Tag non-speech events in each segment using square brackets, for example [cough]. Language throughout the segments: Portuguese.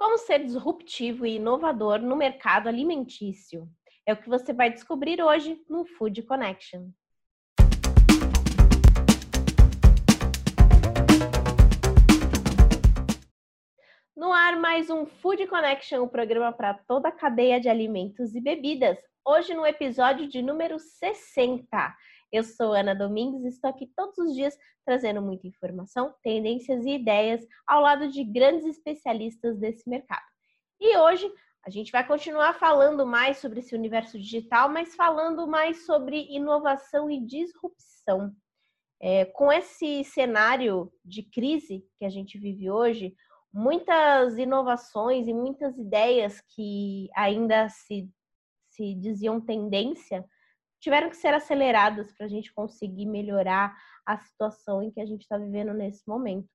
Como ser disruptivo e inovador no mercado alimentício? É o que você vai descobrir hoje no Food Connection. No ar, mais um Food Connection, o um programa para toda a cadeia de alimentos e bebidas. Hoje, no episódio de número 60. Eu sou Ana Domingues e estou aqui todos os dias trazendo muita informação, tendências e ideias ao lado de grandes especialistas desse mercado. E hoje a gente vai continuar falando mais sobre esse universo digital, mas falando mais sobre inovação e disrupção. É, com esse cenário de crise que a gente vive hoje, muitas inovações e muitas ideias que ainda se, se diziam tendência tiveram que ser aceleradas para a gente conseguir melhorar a situação em que a gente está vivendo nesse momento.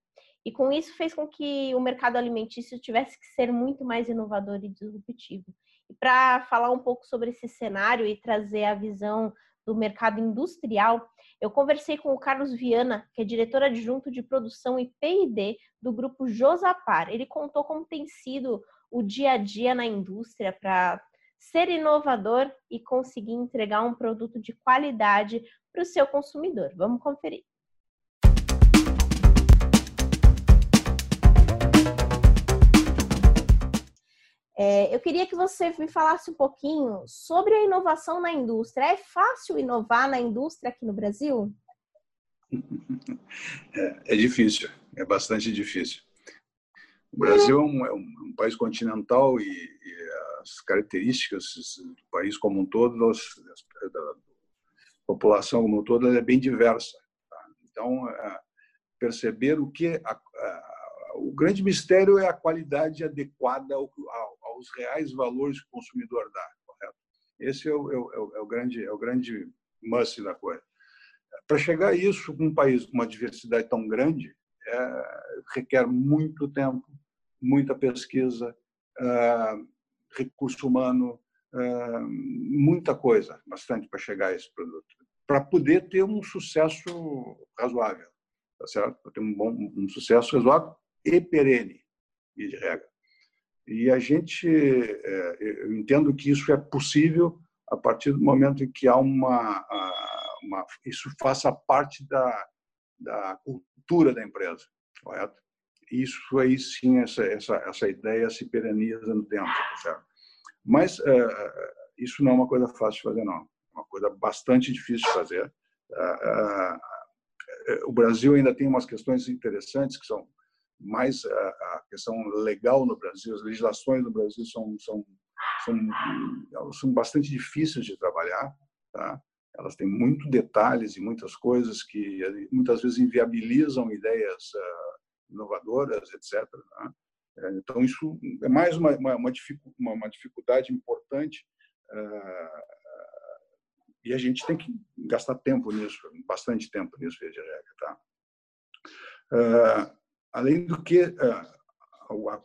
E com isso fez com que o mercado alimentício tivesse que ser muito mais inovador e disruptivo. E para falar um pouco sobre esse cenário e trazer a visão do mercado industrial, eu conversei com o Carlos Viana, que é diretor adjunto de produção e P&D do grupo Josapar. Ele contou como tem sido o dia a dia na indústria para ser inovador e conseguir entregar um produto de qualidade para o seu consumidor. Vamos conferir. É, eu queria que você me falasse um pouquinho sobre a inovação na indústria. É fácil inovar na indústria aqui no Brasil? [laughs] É, é difícil, é bastante difícil. O Brasil é um, é um país continental e, e as características do país como um todo, da população como um todo, é bem diversa. Tá? Então, é, perceber o que a, a, o grande mistério é a qualidade adequada ao, aos reais valores que o consumidor dá. Correto? Esse é o, é o, é o grande é o grande must da coisa. Para chegar a isso, um país com uma diversidade tão grande, é, requer muito tempo, muita pesquisa, uh, recurso humano, muita coisa, bastante para chegar a esse produto, para poder ter um sucesso razoável, tá certo? Para ter um bom um sucesso razoável e perene, e de regra. E a gente, eu entendo que isso é possível a partir do momento em que há uma, uma isso faça parte da, da cultura da empresa, correto? Isso aí sim, essa, essa, essa ideia se pereniza no tempo, certo? Mas uh, isso não é uma coisa fácil de fazer, não. É uma coisa bastante difícil de fazer. Uh, o Brasil ainda tem umas questões interessantes que são mais a questão legal no Brasil, as legislações no Brasil são, são, são, são bastante difíceis de trabalhar, tá? elas têm muito detalhes e muitas coisas que muitas vezes inviabilizam ideias inovadoras, etc. Né? É, então, isso é mais uma, uma, uma dificuldade importante uh, e a gente tem que gastar tempo nisso, bastante tempo nisso, de regra. Tá? Uh, além do que, o, a,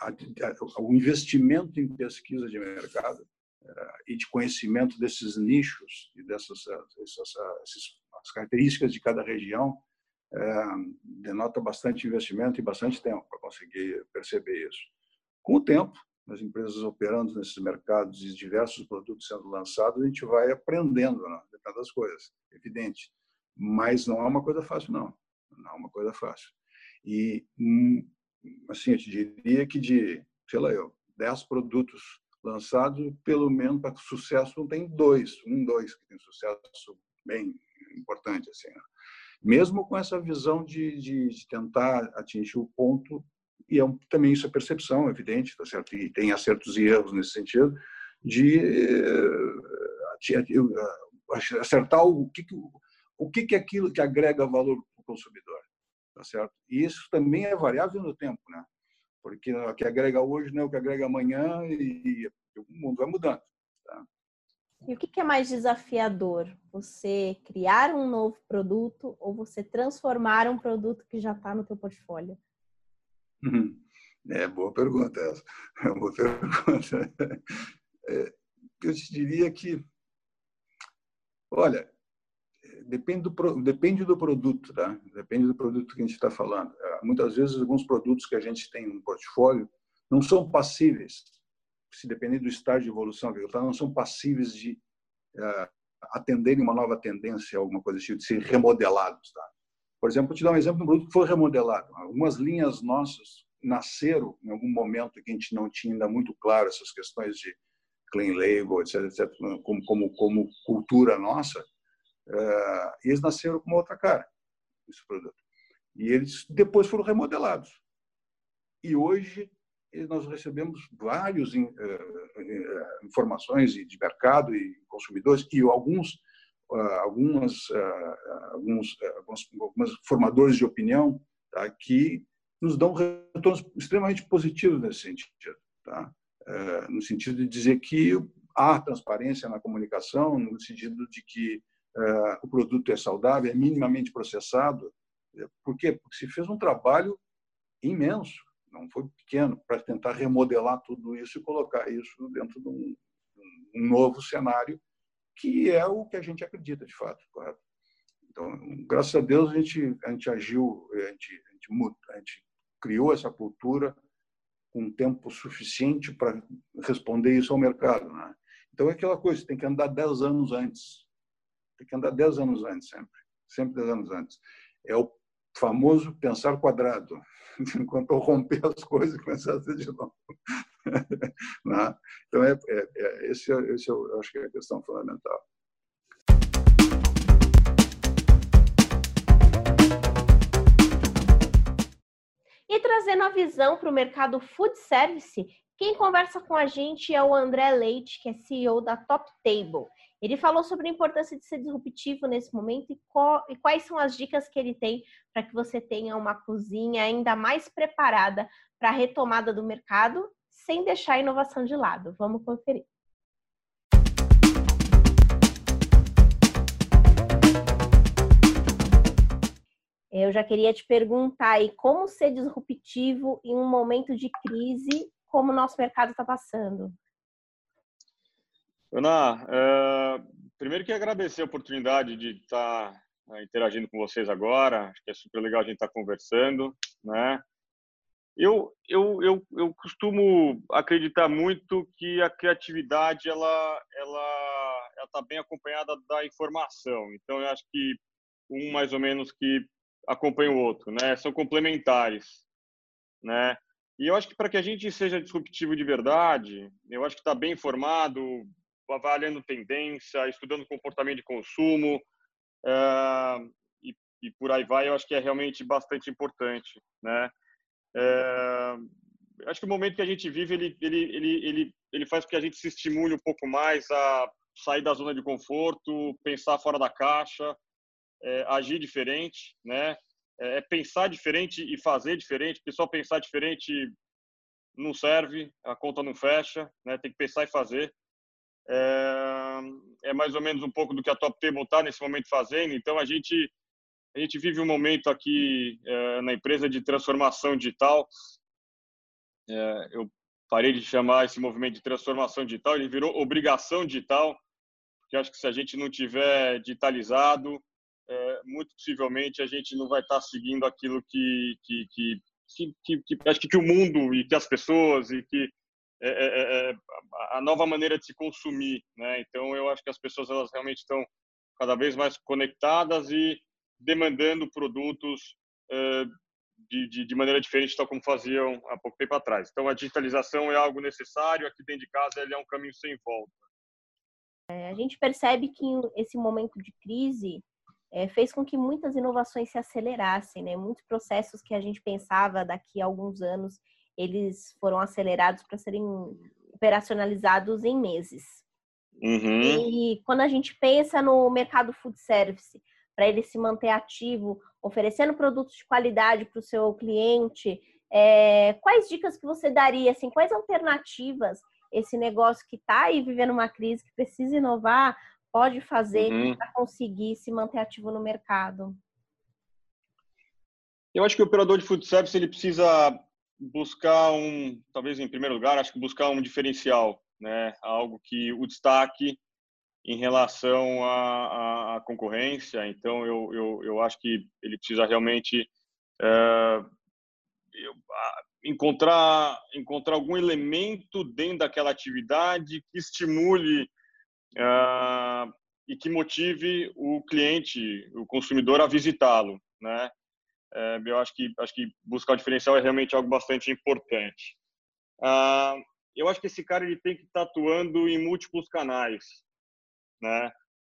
a, a, investimento em pesquisa de mercado e de conhecimento desses nichos e dessas essas, essas, características de cada região é, denota bastante investimento e bastante tempo para conseguir perceber isso. Com o tempo, as empresas operando nesses mercados e diversos produtos sendo lançados, a gente vai aprendendo né, das coisas, evidente. Mas não é uma coisa fácil, não. Não é uma coisa fácil. E, hum, assim, eu te diria que de, sei lá eu, 10 produtos lançados, pelo menos para sucesso tem dois, um, dois que tem sucesso bem importante, assim. Né? Mesmo com essa visão de, de, de tentar atingir o ponto, e é um, também isso é percepção, evidente, tá certo? e tem acertos e erros nesse sentido, de uh, acertar o que, o que é aquilo que agrega valor para o consumidor, tá certo? E isso também é variável no tempo, né? Porque o que agrega hoje não é o que agrega amanhã e, e o mundo vai mudando. Tá? E o que é mais desafiador? Você criar um novo produto ou você transformar um produto que já está no teu portfólio? Uhum. É boa pergunta essa. [laughs] É boa pergunta. É, eu te diria que, olha, depende do, depende do produto, tá? Depende do produto que a gente está falando. É, muitas vezes, alguns produtos que a gente tem no portfólio não são passíveis, se depender do estágio de evolução que não são passíveis de uh, atenderem uma nova tendência, alguma coisa assim, de ser remodelados. Tá? Por exemplo, vou te dar um exemplo de um produto que foi remodelado. Algumas linhas nossas nasceram em algum momento que a gente não tinha ainda muito claro essas questões de clean label, etc, etc como, como, como cultura nossa, uh, eles nasceram com uma outra cara, esse produto. E eles depois foram remodelados. E hoje nós recebemos várias uh, uh, informações de mercado e consumidores e alguns algumas alguns, alguns, alguns formadores de opinião tá, que nos dão retornos extremamente positivos nesse sentido, tá? no sentido de dizer que há transparência na comunicação, no sentido de que o produto é saudável, é minimamente processado. Por quê? Porque se fez um trabalho imenso, não foi pequeno, para tentar remodelar tudo isso e colocar isso dentro de um, um novo cenário que é o que a gente acredita de fato, correto? Então, graças a Deus, a gente, a gente agiu, a gente, a gente, a gente criou essa cultura com tempo suficiente para responder isso ao mercado. Né? Então, é aquela coisa, tem que andar 10 anos antes. Tem que andar 10 anos antes, sempre. Sempre 10 anos antes. É o famoso pensar quadrado. [laughs] Enquanto eu romper as coisas e começar a fazer de novo. [laughs] Né? Então, é, é, é, esse, é, esse é eu acho que é a questão fundamental. E trazendo a visão para o mercado food service, quem conversa com a gente é o André Leite, que é CEO da Top Table. Ele falou sobre a importância de ser disruptivo nesse momento e, e quais são as dicas que ele tem para que você tenha uma cozinha ainda mais preparada para a retomada do mercado, sem deixar a inovação de lado. Vamos conferir. Eu já queria te perguntar aí como ser disruptivo em um momento de crise como o nosso mercado está passando. Ana, é, primeiro que agradecer a oportunidade de estar tá, interagindo com vocês agora. Acho que é super legal a gente estar conversando, né? Eu, eu, eu, eu costumo acreditar muito que a criatividade ela ela está bem acompanhada da informação. Então, eu acho que um mais ou menos que acompanha o outro, né? São complementares, né? E eu acho que para que a gente seja disruptivo de verdade, eu acho que está bem informado, avaliando tendência, estudando comportamento de consumo uh, e, e, por aí vai, eu acho que é realmente bastante importante, né? Uh, acho que o momento que a gente vive, ele, ele, ele, ele, ele faz com que a gente se estimule um pouco mais a sair da zona de conforto, pensar fora da caixa, é, agir diferente, né? É, é pensar diferente e fazer diferente, porque só pensar diferente não serve, a conta não fecha, né? Tem que pensar e fazer. É, é mais ou menos um pouco do que a Top Table está nesse momento fazendo. Então a gente a gente vive um momento aqui é, na empresa de transformação digital. É, eu parei de chamar esse movimento de transformação digital, ele virou obrigação digital, porque acho que se a gente não tiver digitalizado, é, muito possivelmente a gente não vai estar seguindo aquilo que que, que, que, que, acho que, que o mundo e que as pessoas e que é, é, é, é a nova maneira de se consumir, né? Então eu acho que as pessoas elas realmente estão cada vez mais conectadas e demandando produtos de, de, de, maneira diferente, tal como faziam há pouco tempo atrás. Então a digitalização é algo necessário. Aqui dentro de casa ele é um caminho sem volta. a gente percebe que esse momento de crise é, fez com que muitas inovações se acelerassem, né? Muitos processos que a gente pensava daqui a alguns anos, eles foram acelerados para serem operacionalizados em meses. Uhum. E quando a gente pensa no mercado food service, para ele se manter ativo, oferecendo produtos de qualidade para o seu cliente, é, quais dicas que você daria, assim, quais alternativas esse negócio que está aí vivendo uma crise, que precisa inovar, pode fazer uhum. para conseguir se manter ativo no mercado? Eu acho que o operador de food service ele precisa buscar um, talvez em primeiro lugar, acho que buscar um diferencial, né? Algo que o destaque em relação à, à concorrência. Então, eu, eu, eu acho que ele precisa realmente é, eu, encontrar encontrar algum elemento dentro daquela atividade que estimule uh, e que motive o cliente, o consumidor a visitá-lo, né? É, eu acho que acho que buscar o diferencial é realmente algo bastante importante. Uh, eu acho que esse cara ele tem que estar tá atuando em múltiplos canais, né?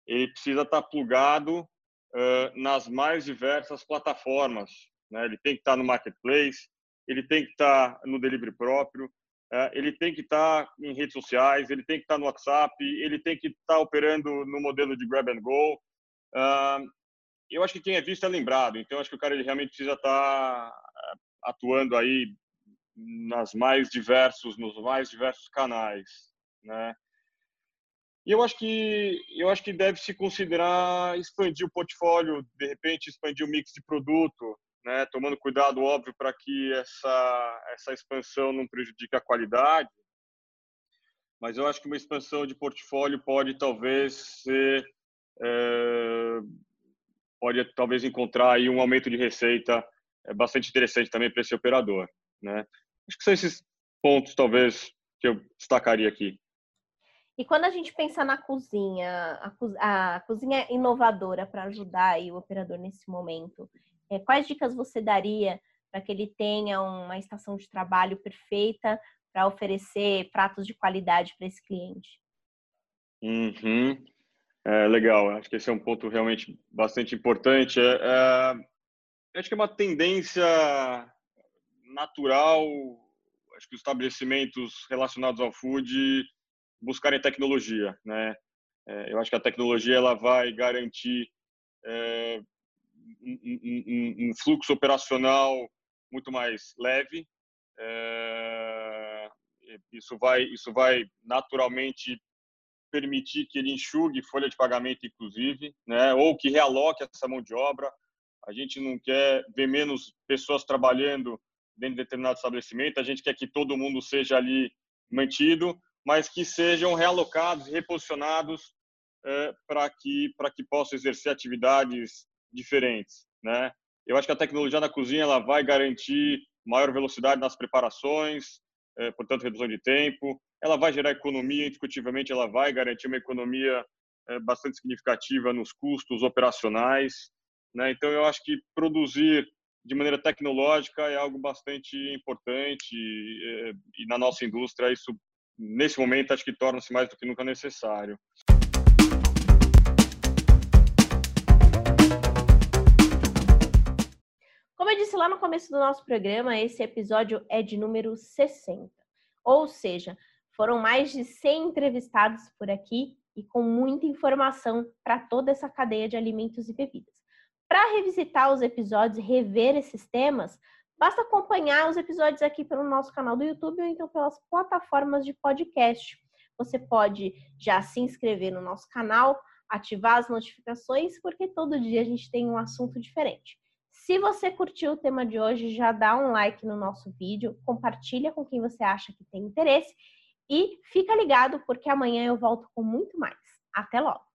Ele precisa estar tá plugado uh, nas mais diversas plataformas, né? Ele tem que estar tá no marketplace, ele tem que estar no delivery próprio, uh, ele tem que estar em redes sociais, ele tem que estar no WhatsApp, ele tem que estar operando no modelo de grab and go. Uh, eu acho que quem é visto é lembrado, então acho que o cara ele realmente precisa estar atuando aí nas mais diversos, nos mais diversos canais, né? E eu acho que eu acho que deve se considerar expandir o portfólio, de repente expandir o mix de produto, né? Tomando cuidado óbvio para que essa essa expansão não prejudique a qualidade. Mas eu acho que uma expansão de portfólio pode talvez ser é, pode talvez encontrar aí um aumento de receita é bastante interessante também para esse operador, né? Acho que são esses pontos, talvez, que eu destacaria aqui. E quando a gente pensa na cozinha, a, a cozinha inovadora para ajudar o operador nesse momento, é, quais dicas você daria para que ele tenha uma estação de trabalho perfeita para oferecer pratos de qualidade para esse cliente? Uhum. É, legal, acho que esse é um ponto realmente bastante importante. É, é, acho que é uma tendência natural, acho que os estabelecimentos relacionados ao food buscarem tecnologia, né? É, eu acho que a tecnologia ela vai garantir é, um, um, um, fluxo operacional muito mais leve. É, isso vai isso vai naturalmente permitir que ele enxugue folha de pagamento, inclusive, né? Ou que realoque essa mão de obra. A gente não quer ver menos pessoas trabalhando dentro de determinado estabelecimento, a gente quer que todo mundo seja ali mantido, mas que sejam realocados, reposicionados é, para que que possam exercer atividades diferentes, né? Eu acho que a tecnologia na cozinha ela vai garantir maior velocidade nas preparações, é, portanto redução de tempo. Ela vai gerar economia, indiscutivelmente ela vai garantir uma economia é, bastante significativa nos custos operacionais, né? Então eu acho que produzir de maneira tecnológica é algo bastante importante e, é, e na nossa indústria isso nesse momento acho que torna-se mais do que nunca necessário. Como eu disse lá no começo do nosso programa, esse episódio é de número 60. Ou seja, foram mais de 100 entrevistados por aqui e com muita informação para toda essa cadeia de alimentos e bebidas. Para revisitar os episódios e rever esses temas, basta acompanhar os episódios aqui pelo nosso canal do YouTube ou então pelas plataformas de podcast. Você pode já se inscrever no nosso canal, ativar as notificações, porque todo dia a gente tem um assunto diferente. Se você curtiu o tema de hoje, já dá um like no nosso vídeo, compartilha com quem você acha que tem interesse e fica ligado porque amanhã eu volto com muito mais. Até logo!